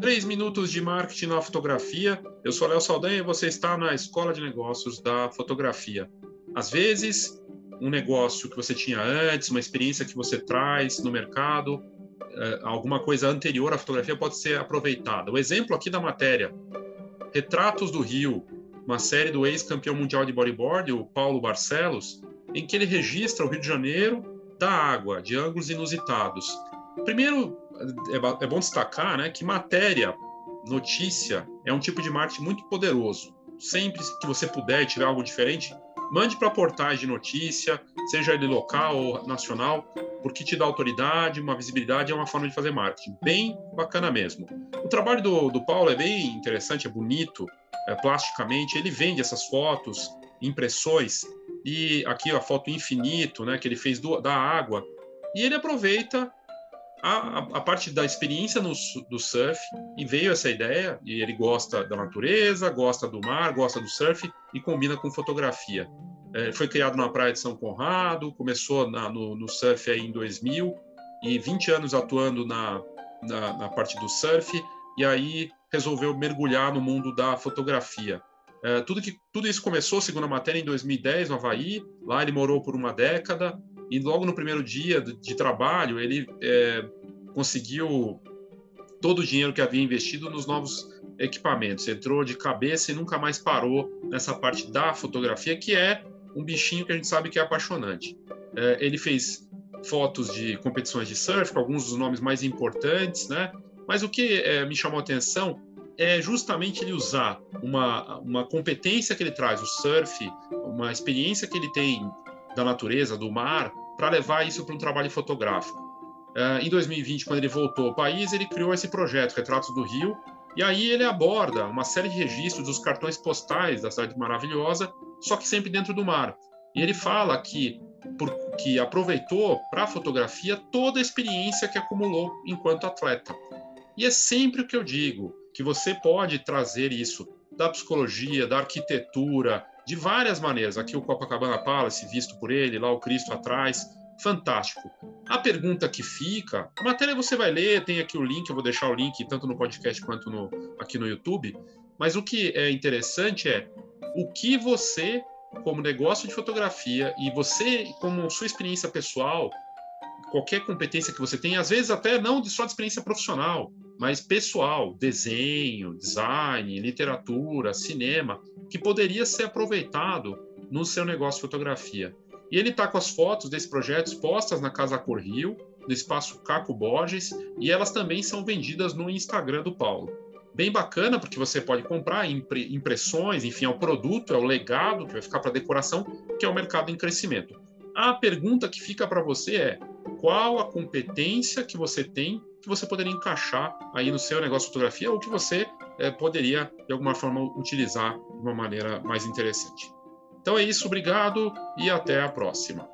Três minutos de marketing na fotografia. Eu sou Léo Saldanha e você está na Escola de Negócios da Fotografia. Às vezes, um negócio que você tinha antes, uma experiência que você traz no mercado, eh, alguma coisa anterior à fotografia pode ser aproveitada. O exemplo aqui da matéria, Retratos do Rio, uma série do ex-campeão mundial de bodyboard, o Paulo Barcelos, em que ele registra o Rio de Janeiro da água, de ângulos inusitados. Primeiro, é, é bom destacar né, que matéria, notícia, é um tipo de marketing muito poderoso. Sempre que você puder tiver algo diferente, mande para portais de notícia, seja ele local ou nacional, porque te dá autoridade, uma visibilidade, é uma forma de fazer marketing. Bem bacana mesmo. O trabalho do, do Paulo é bem interessante, é bonito, é, plasticamente. Ele vende essas fotos, impressões, e aqui a foto infinito, né, que ele fez do, da água, e ele aproveita a, a, parte da experiência no, do surf e veio essa ideia e ele gosta da natureza, gosta do mar, gosta do surf e combina com fotografia. É, foi criado na praia de São Conrado, começou na, no, no, surf aí em 2000 e 20 anos atuando na, na, na, parte do surf e aí resolveu mergulhar no mundo da fotografia. É, tudo, que, tudo isso começou, segundo a matéria, em 2010 no Havaí. Lá ele morou por uma década e logo no primeiro dia de, trabalho ele é, conseguiu todo o dinheiro que havia investido nos novos equipamentos. Entrou de cabeça e nunca mais parou nessa parte da fotografia, que é um bichinho que a gente sabe que é apaixonante. É, ele fez fotos de competições de surf, com alguns dos nomes mais importantes, né? Mas o que é, me chamou a atenção é justamente ele usar uma, uma competência que ele traz, o surf, uma experiência que ele tem da natureza, do mar, para levar isso para um trabalho fotográfico. Uh, em 2020, quando ele voltou ao país, ele criou esse projeto, Retratos do Rio, e aí ele aborda uma série de registros dos cartões postais da cidade maravilhosa, só que sempre dentro do mar. E ele fala que, por, que aproveitou para a fotografia toda a experiência que acumulou enquanto atleta. E é sempre o que eu digo, que você pode trazer isso da psicologia, da arquitetura, de várias maneiras. Aqui o Copacabana Palace, visto por ele, lá o Cristo atrás, fantástico. A pergunta que fica, a matéria você vai ler, tem aqui o link, eu vou deixar o link tanto no podcast quanto no, aqui no YouTube. Mas o que é interessante é o que você, como negócio de fotografia, e você, como sua experiência pessoal, qualquer competência que você tem, às vezes até não só de experiência profissional, mas pessoal, desenho, design, literatura, cinema, que poderia ser aproveitado no seu negócio de fotografia. E ele está com as fotos desse projeto expostas na Casa Cor Rio, no espaço Caco Borges, e elas também são vendidas no Instagram do Paulo. Bem bacana, porque você pode comprar impressões, enfim, é o produto, é o legado que vai ficar para decoração, que é o mercado em crescimento. A pergunta que fica para você é: qual a competência que você tem que você poderia encaixar aí no seu negócio de fotografia ou que você é, poderia, de alguma forma, utilizar de uma maneira mais interessante. Então é isso, obrigado e até a próxima.